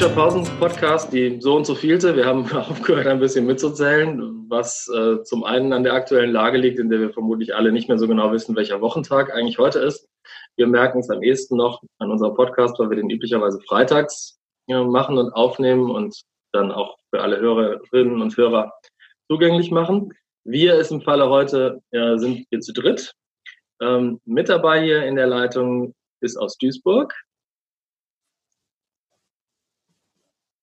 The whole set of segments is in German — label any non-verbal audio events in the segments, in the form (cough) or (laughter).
Politischer Pausen-Podcast, die so und so vielte. Wir haben (laughs) aufgehört, ein bisschen mitzuzählen, was äh, zum einen an der aktuellen Lage liegt, in der wir vermutlich alle nicht mehr so genau wissen, welcher Wochentag eigentlich heute ist. Wir merken es am ehesten noch an unserem Podcast, weil wir den üblicherweise freitags ja, machen und aufnehmen und dann auch für alle Hörerinnen und Hörer zugänglich machen. Wir ist im Falle heute ja, sind wir zu dritt. Ähm, mit dabei hier in der Leitung ist aus Duisburg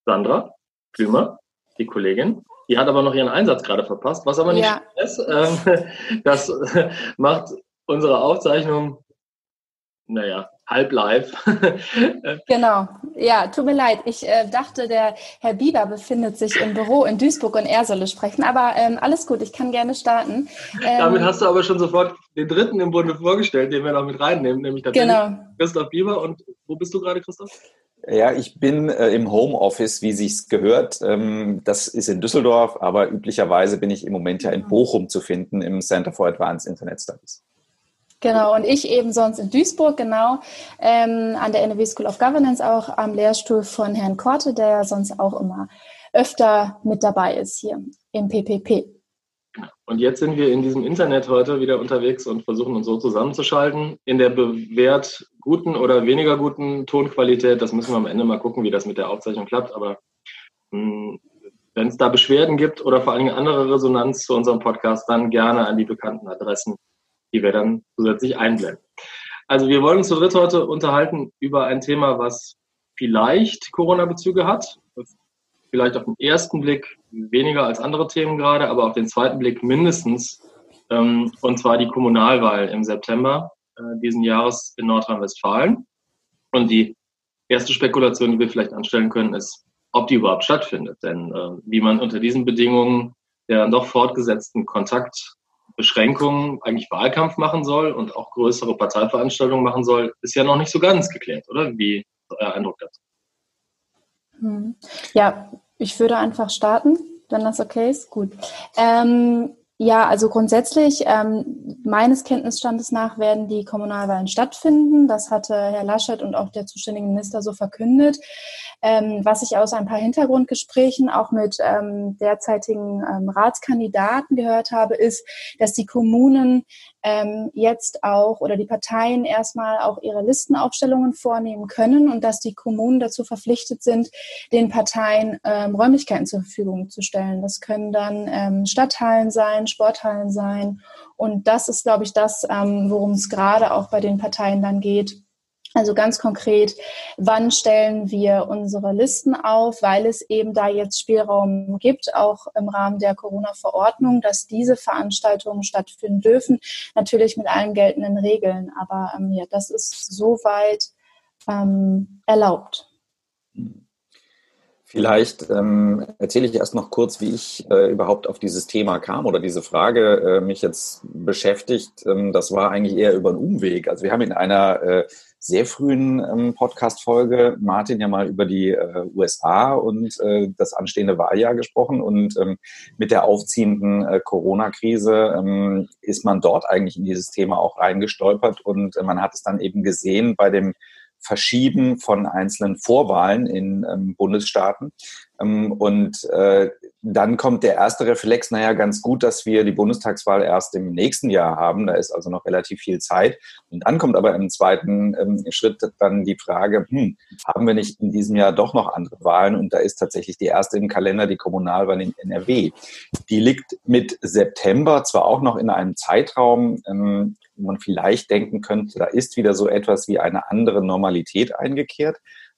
Sandra Klümer, die Kollegin. Die hat aber noch ihren Einsatz gerade verpasst, was aber nicht ja. ist. Ähm, (laughs) das macht unsere Aufzeichnung, naja, halb live. (laughs) genau. Ja, tut mir leid. Ich äh, dachte, der Herr Bieber befindet sich im Büro in Duisburg und er solle sprechen. Aber ähm, alles gut, ich kann gerne starten. Ähm, Damit hast du aber schon sofort den dritten im Bunde vorgestellt, den wir noch mit reinnehmen, nämlich genau. Christoph Bieber. Und wo bist du gerade, Christoph? Ja, ich bin äh, im Homeoffice, wie sich's gehört. Ähm, das ist in Düsseldorf, aber üblicherweise bin ich im Moment ja in Bochum zu finden im Center for Advanced Internet Studies. Genau, und ich eben sonst in Duisburg, genau, ähm, an der NRW School of Governance auch am Lehrstuhl von Herrn Korte, der ja sonst auch immer öfter mit dabei ist hier im PPP. Und jetzt sind wir in diesem Internet heute wieder unterwegs und versuchen uns so zusammenzuschalten. In der bewährt guten oder weniger guten Tonqualität, das müssen wir am Ende mal gucken, wie das mit der Aufzeichnung klappt. Aber hm, wenn es da Beschwerden gibt oder vor allen Dingen andere Resonanz zu unserem Podcast, dann gerne an die bekannten Adressen die wir dann zusätzlich einblenden. Also wir wollen uns zu dritt heute unterhalten über ein Thema, was vielleicht Corona-Bezüge hat, vielleicht auf den ersten Blick weniger als andere Themen gerade, aber auf den zweiten Blick mindestens, ähm, und zwar die Kommunalwahl im September äh, diesen Jahres in Nordrhein-Westfalen. Und die erste Spekulation, die wir vielleicht anstellen können, ist, ob die überhaupt stattfindet. Denn äh, wie man unter diesen Bedingungen der dann doch fortgesetzten Kontakt Beschränkungen eigentlich Wahlkampf machen soll und auch größere Parteiveranstaltungen machen soll, ist ja noch nicht so ganz geklärt, oder? Wie ist euer Eindruck dazu? Hm. Ja, ich würde einfach starten, wenn das okay ist. Gut. Ähm, ja, also grundsätzlich, ähm, meines Kenntnisstandes nach werden die Kommunalwahlen stattfinden. Das hatte Herr Laschet und auch der zuständige Minister so verkündet. Ähm, was ich aus ein paar Hintergrundgesprächen auch mit ähm, derzeitigen ähm, Ratskandidaten gehört habe, ist, dass die Kommunen ähm, jetzt auch oder die Parteien erstmal auch ihre Listenaufstellungen vornehmen können und dass die Kommunen dazu verpflichtet sind, den Parteien ähm, Räumlichkeiten zur Verfügung zu stellen. Das können dann ähm, Stadthallen sein, Sporthallen sein. Und das ist, glaube ich, das, worum es gerade auch bei den Parteien dann geht also ganz konkret, wann stellen wir unsere Listen auf, weil es eben da jetzt Spielraum gibt, auch im Rahmen der Corona-Verordnung, dass diese Veranstaltungen stattfinden dürfen, natürlich mit allen geltenden Regeln. Aber ähm, ja, das ist soweit ähm, erlaubt. Vielleicht ähm, erzähle ich erst noch kurz, wie ich äh, überhaupt auf dieses Thema kam oder diese Frage äh, mich jetzt beschäftigt. Ähm, das war eigentlich eher über einen Umweg. Also wir haben in einer äh, sehr frühen ähm, Podcast-Folge Martin ja mal über die äh, USA und äh, das anstehende Wahljahr gesprochen. Und ähm, mit der aufziehenden äh, Corona-Krise ähm, ist man dort eigentlich in dieses Thema auch reingestolpert. Und äh, man hat es dann eben gesehen bei dem Verschieben von einzelnen Vorwahlen in ähm, Bundesstaaten. Ähm, und äh, dann kommt der erste Reflex, naja, ganz gut, dass wir die Bundestagswahl erst im nächsten Jahr haben. Da ist also noch relativ viel Zeit. Und dann kommt aber im zweiten ähm, Schritt dann die Frage, hm, haben wir nicht in diesem Jahr doch noch andere Wahlen? Und da ist tatsächlich die erste im Kalender, die Kommunalwahl in NRW. Die liegt mit September zwar auch noch in einem Zeitraum, ähm, man vielleicht denken könnte, da ist wieder so etwas wie eine andere Normalität eingekehrt.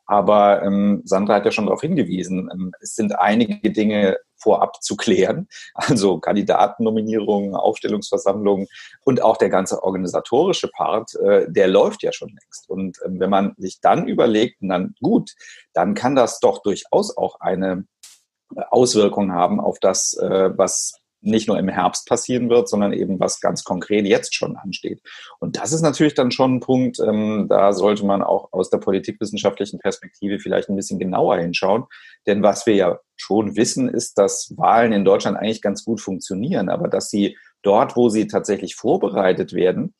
Aber ähm, Sandra hat ja schon darauf hingewiesen, ähm, es sind einige Dinge vorab zu klären, (laughs) also Kandidatennominierungen, Aufstellungsversammlungen und auch der ganze organisatorische Part, äh, der läuft ja schon längst. Und ähm, wenn man sich dann überlegt, dann gut, dann kann das doch durchaus auch eine äh, Auswirkung haben auf das, äh, was nicht nur im Herbst passieren wird, sondern eben was ganz konkret jetzt schon ansteht. Und das ist natürlich dann schon ein Punkt, ähm, da sollte man auch aus der politikwissenschaftlichen Perspektive vielleicht ein bisschen genauer hinschauen. Denn was wir ja schon wissen, ist, dass Wahlen in Deutschland eigentlich ganz gut funktionieren, aber dass sie dort, wo sie tatsächlich vorbereitet werden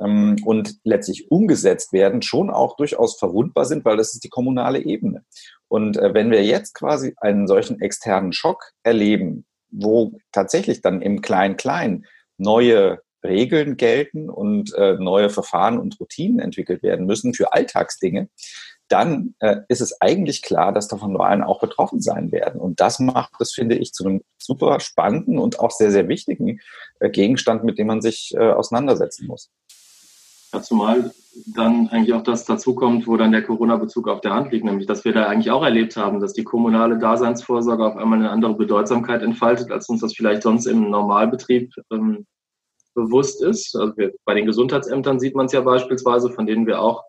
ähm, und letztlich umgesetzt werden, schon auch durchaus verwundbar sind, weil das ist die kommunale Ebene. Und äh, wenn wir jetzt quasi einen solchen externen Schock erleben, wo tatsächlich dann im Klein-Klein neue Regeln gelten und äh, neue Verfahren und Routinen entwickelt werden müssen für Alltagsdinge, dann äh, ist es eigentlich klar, dass davon Wahlen auch betroffen sein werden. Und das macht das, finde ich, zu einem super spannenden und auch sehr, sehr wichtigen äh, Gegenstand, mit dem man sich äh, auseinandersetzen muss. Zumal dann eigentlich auch das dazukommt, wo dann der Corona-Bezug auf der Hand liegt, nämlich dass wir da eigentlich auch erlebt haben, dass die kommunale Daseinsvorsorge auf einmal eine andere Bedeutsamkeit entfaltet, als uns das vielleicht sonst im Normalbetrieb ähm, bewusst ist. Also wir, bei den Gesundheitsämtern sieht man es ja beispielsweise, von denen wir auch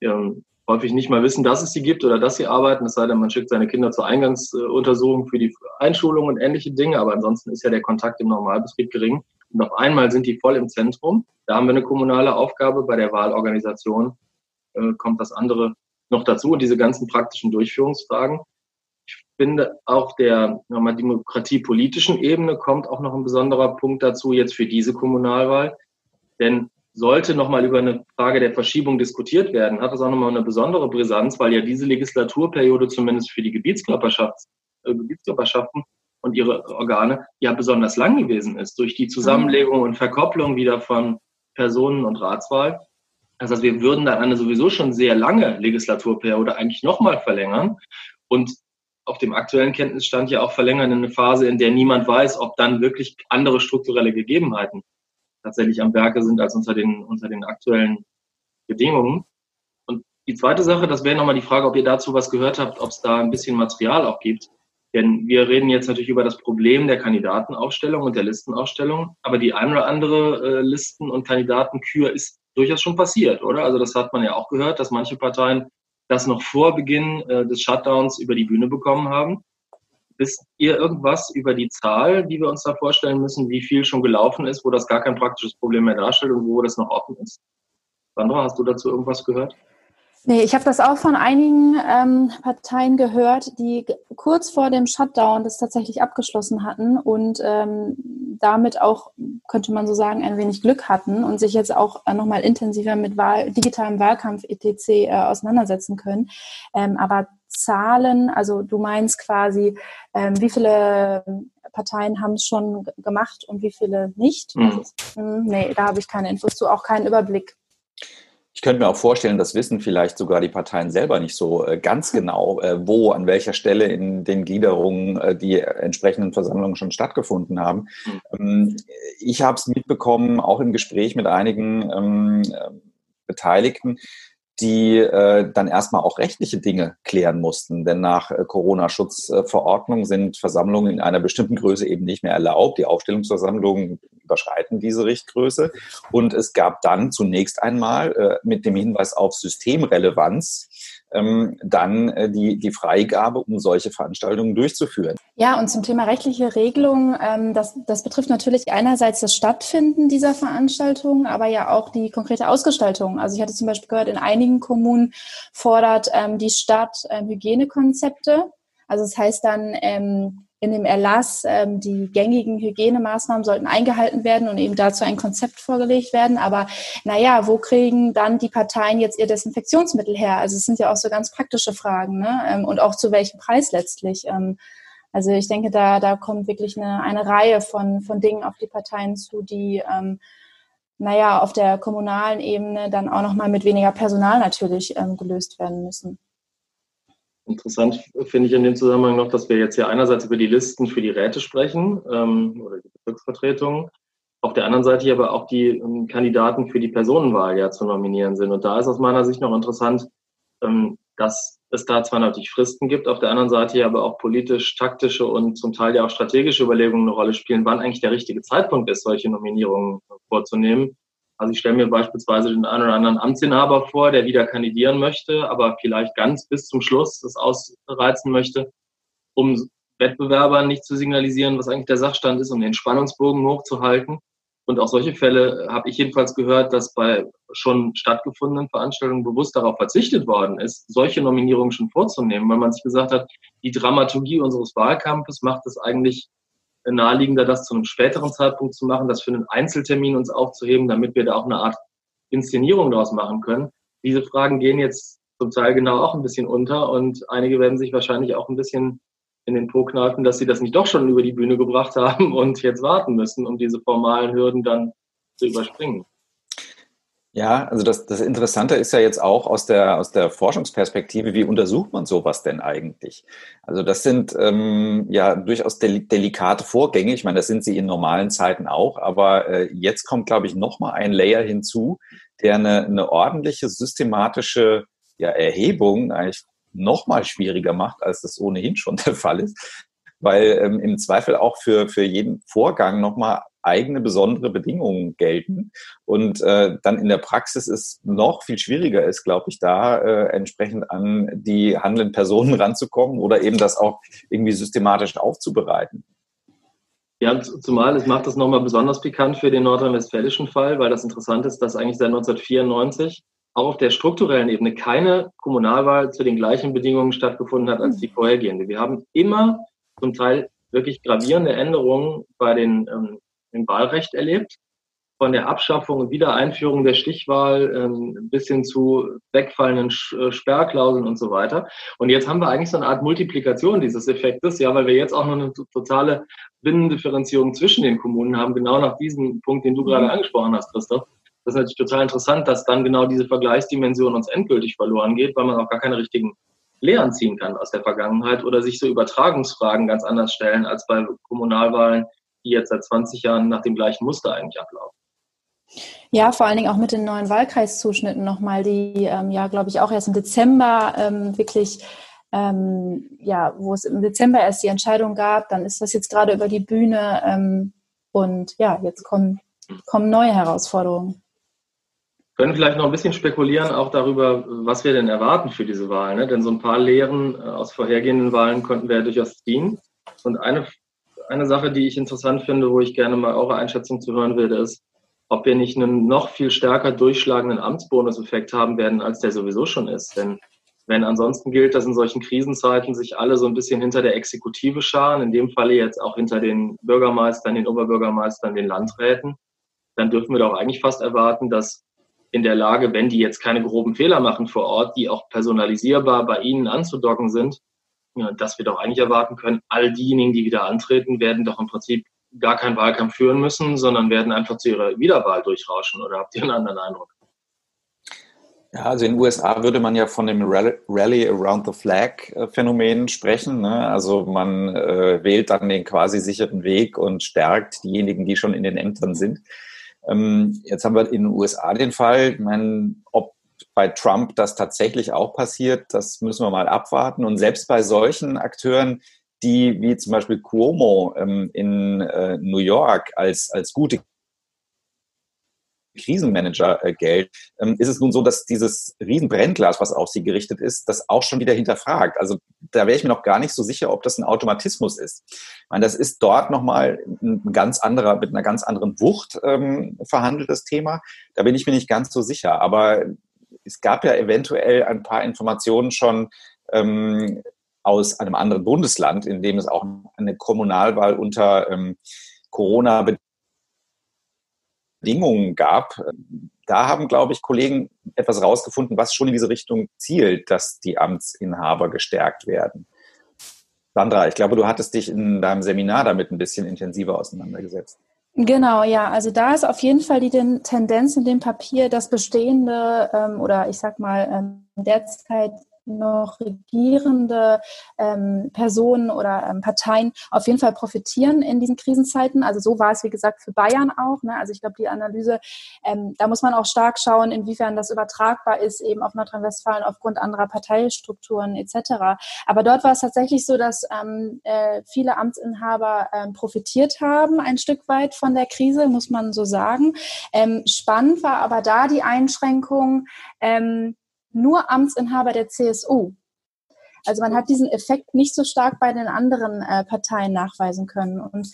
ähm, häufig nicht mal wissen, dass es sie gibt oder dass sie arbeiten, es sei denn, man schickt seine Kinder zur Eingangsuntersuchung für die Einschulung und ähnliche Dinge, aber ansonsten ist ja der Kontakt im Normalbetrieb gering. Und auf einmal sind die voll im Zentrum. Da haben wir eine kommunale Aufgabe. Bei der Wahlorganisation äh, kommt das andere noch dazu diese ganzen praktischen Durchführungsfragen. Ich finde, auf der nochmal, demokratiepolitischen Ebene kommt auch noch ein besonderer Punkt dazu jetzt für diese Kommunalwahl. Denn sollte nochmal über eine Frage der Verschiebung diskutiert werden, hat das auch nochmal eine besondere Brisanz, weil ja diese Legislaturperiode zumindest für die äh, Gebietskörperschaften und ihre Organe ja besonders lang gewesen ist, durch die Zusammenlegung und Verkopplung wieder von Personen- und Ratswahl. Das heißt, wir würden dann eine sowieso schon sehr lange Legislaturperiode eigentlich nochmal verlängern und auf dem aktuellen Kenntnisstand ja auch verlängern in eine Phase, in der niemand weiß, ob dann wirklich andere strukturelle Gegebenheiten tatsächlich am Werke sind als unter den, unter den aktuellen Bedingungen. Und die zweite Sache, das wäre nochmal die Frage, ob ihr dazu was gehört habt, ob es da ein bisschen Material auch gibt. Denn wir reden jetzt natürlich über das Problem der Kandidatenaufstellung und der Listenaufstellung, aber die eine oder andere äh, Listen- und Kandidatenkür ist durchaus schon passiert, oder? Also das hat man ja auch gehört, dass manche Parteien das noch vor Beginn äh, des Shutdowns über die Bühne bekommen haben. Wisst ihr irgendwas über die Zahl, die wir uns da vorstellen müssen, wie viel schon gelaufen ist, wo das gar kein praktisches Problem mehr darstellt und wo das noch offen ist? Sandra, hast du dazu irgendwas gehört? Nee, ich habe das auch von einigen ähm, Parteien gehört, die kurz vor dem Shutdown das tatsächlich abgeschlossen hatten und ähm, damit auch, könnte man so sagen, ein wenig Glück hatten und sich jetzt auch äh, nochmal intensiver mit Wahl, digitalem Wahlkampf etc. Äh, auseinandersetzen können. Ähm, aber Zahlen, also du meinst quasi, ähm, wie viele Parteien haben es schon gemacht und wie viele nicht? Mhm. Hm, nee, da habe ich keine Infos zu, auch keinen Überblick. Ich könnte mir auch vorstellen, das wissen vielleicht sogar die Parteien selber nicht so äh, ganz genau, äh, wo, an welcher Stelle in den Gliederungen äh, die entsprechenden Versammlungen schon stattgefunden haben. Mhm. Ich habe es mitbekommen, auch im Gespräch mit einigen ähm, Beteiligten, die äh, dann erstmal auch rechtliche Dinge klären mussten. Denn nach äh, Corona-Schutzverordnung sind Versammlungen in einer bestimmten Größe eben nicht mehr erlaubt. Die Aufstellungsversammlungen überschreiten diese Richtgröße. Und es gab dann zunächst einmal äh, mit dem Hinweis auf Systemrelevanz ähm, dann äh, die, die Freigabe, um solche Veranstaltungen durchzuführen. Ja, und zum Thema rechtliche Regelung, ähm, das, das betrifft natürlich einerseits das Stattfinden dieser Veranstaltungen, aber ja auch die konkrete Ausgestaltung. Also ich hatte zum Beispiel gehört, in einigen Kommunen fordert ähm, die Stadt ähm, Hygienekonzepte. Also das heißt dann, ähm, in dem Erlass, ähm, die gängigen Hygienemaßnahmen sollten eingehalten werden und eben dazu ein Konzept vorgelegt werden. Aber naja, wo kriegen dann die Parteien jetzt ihr Desinfektionsmittel her? Also es sind ja auch so ganz praktische Fragen, ne? Ähm, und auch zu welchem Preis letztlich. Ähm, also ich denke, da, da kommt wirklich eine, eine Reihe von, von Dingen auf die Parteien zu, die ähm, naja, auf der kommunalen Ebene dann auch nochmal mit weniger Personal natürlich ähm, gelöst werden müssen. Interessant finde ich in dem Zusammenhang noch, dass wir jetzt ja einerseits über die Listen für die Räte sprechen ähm, oder die Bezirksvertretungen, auf der anderen Seite aber auch die ähm, Kandidaten für die Personenwahl ja zu nominieren sind. Und da ist aus meiner Sicht noch interessant, ähm, dass es da zwar natürlich Fristen gibt, auf der anderen Seite aber auch politisch-taktische und zum Teil ja auch strategische Überlegungen eine Rolle spielen, wann eigentlich der richtige Zeitpunkt ist, solche Nominierungen vorzunehmen. Also ich stelle mir beispielsweise den einen oder anderen Amtsinhaber vor, der wieder kandidieren möchte, aber vielleicht ganz bis zum Schluss das ausreizen möchte, um Wettbewerbern nicht zu signalisieren, was eigentlich der Sachstand ist, um den Spannungsbogen hochzuhalten. Und auch solche Fälle habe ich jedenfalls gehört, dass bei schon stattgefundenen Veranstaltungen bewusst darauf verzichtet worden ist, solche Nominierungen schon vorzunehmen, weil man sich gesagt hat, die Dramaturgie unseres Wahlkampfes macht es eigentlich naheliegender, das zu einem späteren Zeitpunkt zu machen, das für einen Einzeltermin uns aufzuheben, damit wir da auch eine Art Inszenierung daraus machen können. Diese Fragen gehen jetzt zum Teil genau auch ein bisschen unter und einige werden sich wahrscheinlich auch ein bisschen in den Po kneifen, dass sie das nicht doch schon über die Bühne gebracht haben und jetzt warten müssen, um diese formalen Hürden dann zu überspringen. Ja, also das, das Interessante ist ja jetzt auch aus der, aus der Forschungsperspektive, wie untersucht man sowas denn eigentlich? Also das sind ähm, ja durchaus del delikate Vorgänge. Ich meine, das sind sie in normalen Zeiten auch, aber äh, jetzt kommt, glaube ich, nochmal ein Layer hinzu, der eine, eine ordentliche, systematische ja, Erhebung eigentlich nochmal schwieriger macht, als das ohnehin schon der Fall ist, weil ähm, im Zweifel auch für, für jeden Vorgang nochmal eigene besondere Bedingungen gelten und äh, dann in der Praxis es noch viel schwieriger ist, glaube ich, da äh, entsprechend an die handelnden Personen ranzukommen oder eben das auch irgendwie systematisch aufzubereiten. Ja, zumal es macht das nochmal besonders pikant für den nordrhein-westfälischen Fall, weil das interessant ist, dass eigentlich seit 1994 auch auf der strukturellen Ebene keine Kommunalwahl zu den gleichen Bedingungen stattgefunden hat als die vorhergehende. Wir haben immer zum Teil wirklich gravierende Änderungen bei den ähm, im Wahlrecht erlebt. Von der Abschaffung und Wiedereinführung der Stichwahl ähm, bis hin zu wegfallenden äh, Sperrklauseln und so weiter. Und jetzt haben wir eigentlich so eine Art Multiplikation dieses Effektes, ja, weil wir jetzt auch noch eine totale Binnendifferenzierung zwischen den Kommunen haben, genau nach diesem Punkt, den du gerade mhm. angesprochen hast, Christoph. Das ist natürlich total interessant, dass dann genau diese Vergleichsdimension uns endgültig verloren geht, weil man auch gar keine richtigen Lehren ziehen kann aus der Vergangenheit oder sich so Übertragungsfragen ganz anders stellen als bei Kommunalwahlen, die jetzt seit 20 Jahren nach dem gleichen Muster eigentlich ablaufen. Ja, vor allen Dingen auch mit den neuen Wahlkreiszuschnitten nochmal, die ähm, ja, glaube ich, auch erst im Dezember ähm, wirklich, ähm, ja, wo es im Dezember erst die Entscheidung gab, dann ist das jetzt gerade über die Bühne ähm, und ja, jetzt kommen, kommen neue Herausforderungen. Wir können vielleicht noch ein bisschen spekulieren auch darüber, was wir denn erwarten für diese Wahl. Ne? Denn so ein paar Lehren äh, aus vorhergehenden Wahlen konnten wir ja durchaus ziehen. Und eine eine Sache, die ich interessant finde, wo ich gerne mal eure Einschätzung zu hören würde, ist, ob wir nicht einen noch viel stärker durchschlagenden Amtsbonuseffekt haben werden, als der sowieso schon ist. Denn wenn ansonsten gilt, dass in solchen Krisenzeiten sich alle so ein bisschen hinter der Exekutive scharen, in dem Falle jetzt auch hinter den Bürgermeistern, den Oberbürgermeistern, den Landräten, dann dürfen wir doch eigentlich fast erwarten, dass in der Lage, wenn die jetzt keine groben Fehler machen vor Ort, die auch personalisierbar bei ihnen anzudocken sind, dass wir doch eigentlich erwarten können, all diejenigen, die wieder antreten, werden doch im Prinzip gar keinen Wahlkampf führen müssen, sondern werden einfach zu ihrer Wiederwahl durchrauschen. Oder habt ihr einen anderen Eindruck? Ja, also in den USA würde man ja von dem Rally Around the Flag äh, Phänomen sprechen. Ne? Also man äh, wählt dann den quasi sicheren Weg und stärkt diejenigen, die schon in den Ämtern sind. Ähm, jetzt haben wir in den USA den Fall, ich meine, ob bei Trump das tatsächlich auch passiert, das müssen wir mal abwarten. Und selbst bei solchen Akteuren, die wie zum Beispiel Cuomo ähm, in äh, New York als, als gute Krisenmanager äh, Geld, ähm, ist es nun so, dass dieses Riesenbrennglas, was auf sie gerichtet ist, das auch schon wieder hinterfragt. Also da wäre ich mir noch gar nicht so sicher, ob das ein Automatismus ist. Ich meine, das ist dort nochmal ein ganz anderer, mit einer ganz anderen Wucht ähm, verhandeltes Thema. Da bin ich mir nicht ganz so sicher. Aber es gab ja eventuell ein paar Informationen schon ähm, aus einem anderen Bundesland, in dem es auch eine Kommunalwahl unter ähm, Corona-Bedingungen gab. Da haben, glaube ich, Kollegen etwas rausgefunden, was schon in diese Richtung zielt, dass die Amtsinhaber gestärkt werden. Sandra, ich glaube, du hattest dich in deinem Seminar damit ein bisschen intensiver auseinandergesetzt. Genau, ja. Also da ist auf jeden Fall die Tendenz in dem Papier, das bestehende ähm, oder ich sag mal ähm, derzeit noch regierende ähm, Personen oder ähm, Parteien auf jeden Fall profitieren in diesen Krisenzeiten. Also so war es, wie gesagt, für Bayern auch. Ne? Also ich glaube, die Analyse, ähm, da muss man auch stark schauen, inwiefern das übertragbar ist, eben auf Nordrhein-Westfalen aufgrund anderer Parteistrukturen etc. Aber dort war es tatsächlich so, dass ähm, äh, viele Amtsinhaber ähm, profitiert haben, ein Stück weit von der Krise, muss man so sagen. Ähm, spannend war aber da die Einschränkung, ähm, nur Amtsinhaber der CSU. Also man hat diesen Effekt nicht so stark bei den anderen äh, Parteien nachweisen können. Und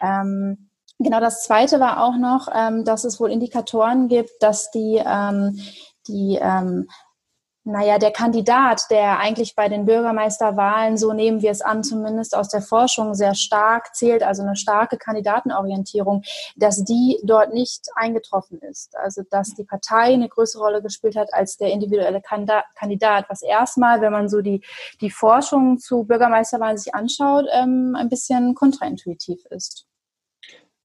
ähm, genau das Zweite war auch noch, ähm, dass es wohl Indikatoren gibt, dass die, ähm, die ähm, naja, der Kandidat, der eigentlich bei den Bürgermeisterwahlen, so nehmen wir es an, zumindest aus der Forschung sehr stark zählt, also eine starke Kandidatenorientierung, dass die dort nicht eingetroffen ist. Also dass die Partei eine größere Rolle gespielt hat als der individuelle Kandidat, was erstmal, wenn man so die, die Forschung zu Bürgermeisterwahlen sich anschaut, ähm, ein bisschen kontraintuitiv ist.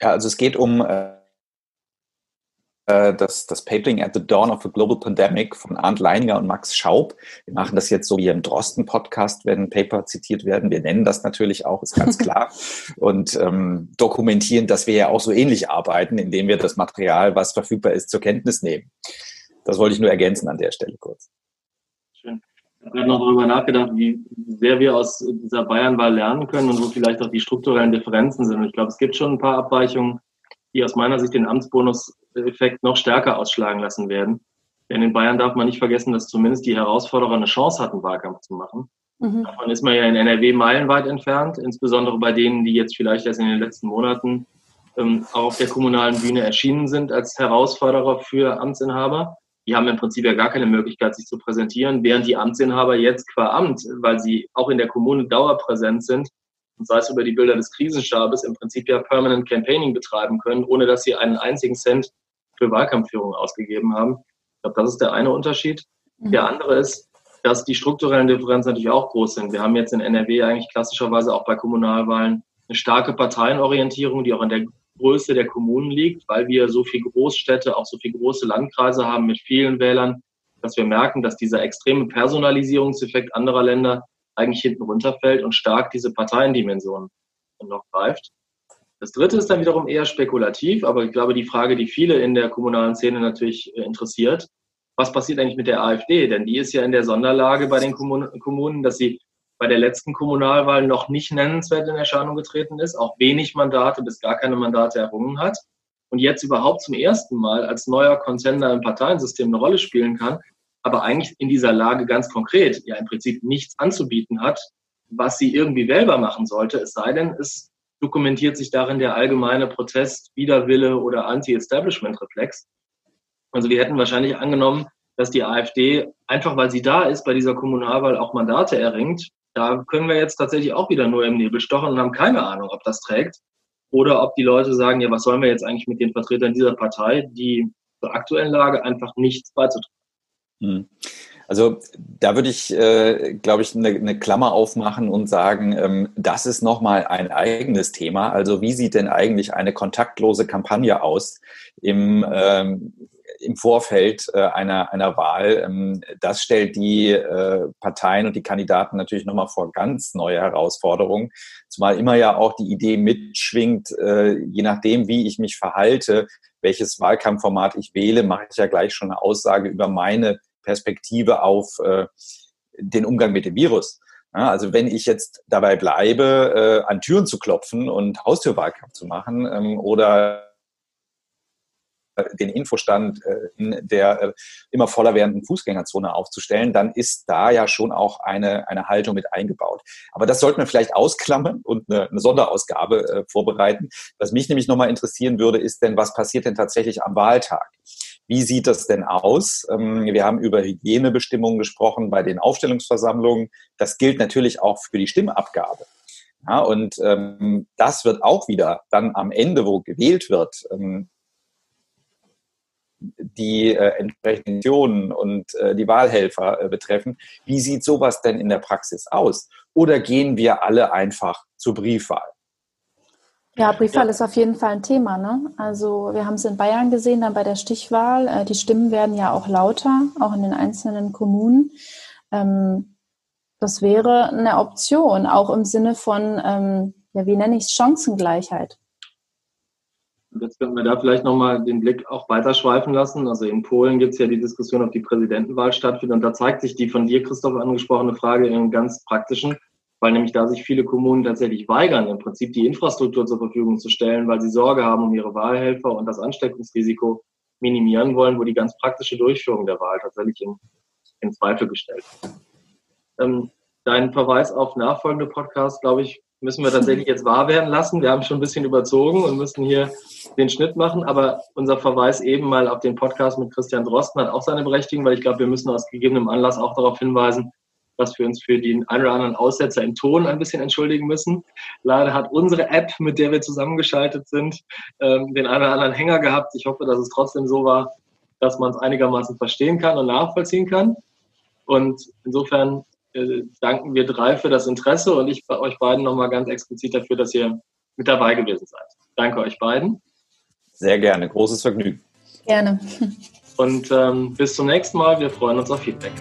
Ja, also es geht um äh, äh, das, das Papering at the Dawn of a Global Pandemic von Arndt Leininger und Max Schaub. Wir machen das jetzt so wie im Drosten-Podcast, wenn Paper zitiert werden. Wir nennen das natürlich auch, ist ganz (laughs) klar. und ähm, dokumentieren, dass wir ja auch so ähnlich arbeiten, indem wir das Material, was verfügbar ist, zur Kenntnis nehmen. Das wollte ich nur ergänzen an der Stelle kurz. Schön. Ich habe noch darüber nachgedacht, wie sehr wir aus dieser Bayernwahl lernen können und wo vielleicht auch die strukturellen Differenzen sind. Und ich glaube, es gibt schon ein paar Abweichungen die aus meiner Sicht den Amtsbonus-Effekt noch stärker ausschlagen lassen werden. Denn in Bayern darf man nicht vergessen, dass zumindest die Herausforderer eine Chance hatten, Wahlkampf zu machen. Mhm. Davon ist man ja in NRW meilenweit entfernt, insbesondere bei denen, die jetzt vielleicht erst in den letzten Monaten ähm, auch auf der kommunalen Bühne erschienen sind als Herausforderer für Amtsinhaber. Die haben im Prinzip ja gar keine Möglichkeit, sich zu präsentieren, während die Amtsinhaber jetzt qua Amt, weil sie auch in der Kommune dauerpräsent sind, und sei es über die Bilder des Krisenstabes, im Prinzip ja Permanent Campaigning betreiben können, ohne dass sie einen einzigen Cent für Wahlkampfführung ausgegeben haben. Ich glaube, das ist der eine Unterschied. Mhm. Der andere ist, dass die strukturellen Differenzen natürlich auch groß sind. Wir haben jetzt in NRW eigentlich klassischerweise auch bei Kommunalwahlen eine starke Parteienorientierung, die auch an der Größe der Kommunen liegt, weil wir so viele Großstädte, auch so viele große Landkreise haben mit vielen Wählern, dass wir merken, dass dieser extreme Personalisierungseffekt anderer Länder eigentlich hinten runterfällt und stark diese Parteiendimension noch greift. Das dritte ist dann wiederum eher spekulativ, aber ich glaube, die Frage, die viele in der kommunalen Szene natürlich äh, interessiert, was passiert eigentlich mit der AfD? Denn die ist ja in der Sonderlage bei den Kommunen, dass sie bei der letzten Kommunalwahl noch nicht nennenswert in Erscheinung getreten ist, auch wenig Mandate bis gar keine Mandate errungen hat und jetzt überhaupt zum ersten Mal als neuer Contender im Parteiensystem eine Rolle spielen kann, aber eigentlich in dieser Lage ganz konkret ja im Prinzip nichts anzubieten hat, was sie irgendwie wählbar machen sollte, es sei denn, es dokumentiert sich darin der allgemeine Protest, Widerwille oder Anti-Establishment-Reflex. Also wir hätten wahrscheinlich angenommen, dass die AfD, einfach weil sie da ist, bei dieser Kommunalwahl auch Mandate erringt. Da können wir jetzt tatsächlich auch wieder nur im Nebel stochen und haben keine Ahnung, ob das trägt. Oder ob die Leute sagen, ja, was sollen wir jetzt eigentlich mit den Vertretern dieser Partei, die zur aktuellen Lage einfach nichts beizutragen. Also da würde ich, äh, glaube ich, eine, eine, Klammer aufmachen und sagen, ähm, das ist nochmal ein eigenes Thema. Also wie sieht denn eigentlich eine kontaktlose Kampagne aus im, ähm, im Vorfeld äh, einer, einer Wahl? Ähm, das stellt die äh, Parteien und die Kandidaten natürlich nochmal vor ganz neue Herausforderungen. Zumal immer ja auch die Idee mitschwingt, äh, je nachdem, wie ich mich verhalte, welches Wahlkampfformat ich wähle, mache ich ja gleich schon eine Aussage über meine Perspektive auf äh, den Umgang mit dem Virus. Ja, also wenn ich jetzt dabei bleibe, äh, an Türen zu klopfen und Haustürwahlkampf zu machen ähm, oder den Infostand äh, in der äh, immer voller werdenden Fußgängerzone aufzustellen, dann ist da ja schon auch eine, eine Haltung mit eingebaut. Aber das sollten wir vielleicht ausklammern und eine, eine Sonderausgabe äh, vorbereiten. Was mich nämlich nochmal interessieren würde, ist denn, was passiert denn tatsächlich am Wahltag? Wie sieht das denn aus? Ähm, wir haben über Hygienebestimmungen gesprochen bei den Aufstellungsversammlungen. Das gilt natürlich auch für die Stimmabgabe. Ja, und ähm, das wird auch wieder dann am Ende, wo gewählt wird, ähm, die äh, entsprechenden und äh, die Wahlhelfer äh, betreffen. Wie sieht sowas denn in der Praxis aus? Oder gehen wir alle einfach zur Briefwahl? Ja, Briefwahl ja. ist auf jeden Fall ein Thema. Ne? Also wir haben es in Bayern gesehen, dann bei der Stichwahl. Äh, die Stimmen werden ja auch lauter, auch in den einzelnen Kommunen. Ähm, das wäre eine Option, auch im Sinne von, ähm, ja, wie nenne ich es, Chancengleichheit. Jetzt könnten wir da vielleicht nochmal den Blick auch weiterschweifen lassen. Also in Polen gibt es ja die Diskussion, ob die Präsidentenwahl stattfindet. Und da zeigt sich die von dir, Christoph, angesprochene Frage in einem ganz praktischen weil nämlich da sich viele Kommunen tatsächlich weigern, im Prinzip die Infrastruktur zur Verfügung zu stellen, weil sie Sorge haben um ihre Wahlhelfer und das Ansteckungsrisiko minimieren wollen, wo die ganz praktische Durchführung der Wahl tatsächlich in, in Zweifel gestellt wird. Ähm, dein Verweis auf nachfolgende Podcasts, glaube ich, müssen wir tatsächlich jetzt wahr werden lassen. Wir haben schon ein bisschen überzogen und müssen hier den Schnitt machen, aber unser Verweis eben mal auf den Podcast mit Christian Drosten hat auch seine Berechtigung, weil ich glaube, wir müssen aus gegebenem Anlass auch darauf hinweisen, dass wir uns für den einen oder anderen Aussetzer im Ton ein bisschen entschuldigen müssen. Leider hat unsere App, mit der wir zusammengeschaltet sind, ähm, den einen oder anderen Hänger gehabt. Ich hoffe, dass es trotzdem so war, dass man es einigermaßen verstehen kann und nachvollziehen kann. Und insofern äh, danken wir drei für das Interesse und ich bei euch beiden nochmal ganz explizit dafür, dass ihr mit dabei gewesen seid. Danke euch beiden. Sehr gerne, großes Vergnügen. Gerne. Und ähm, bis zum nächsten Mal. Wir freuen uns auf Feedback.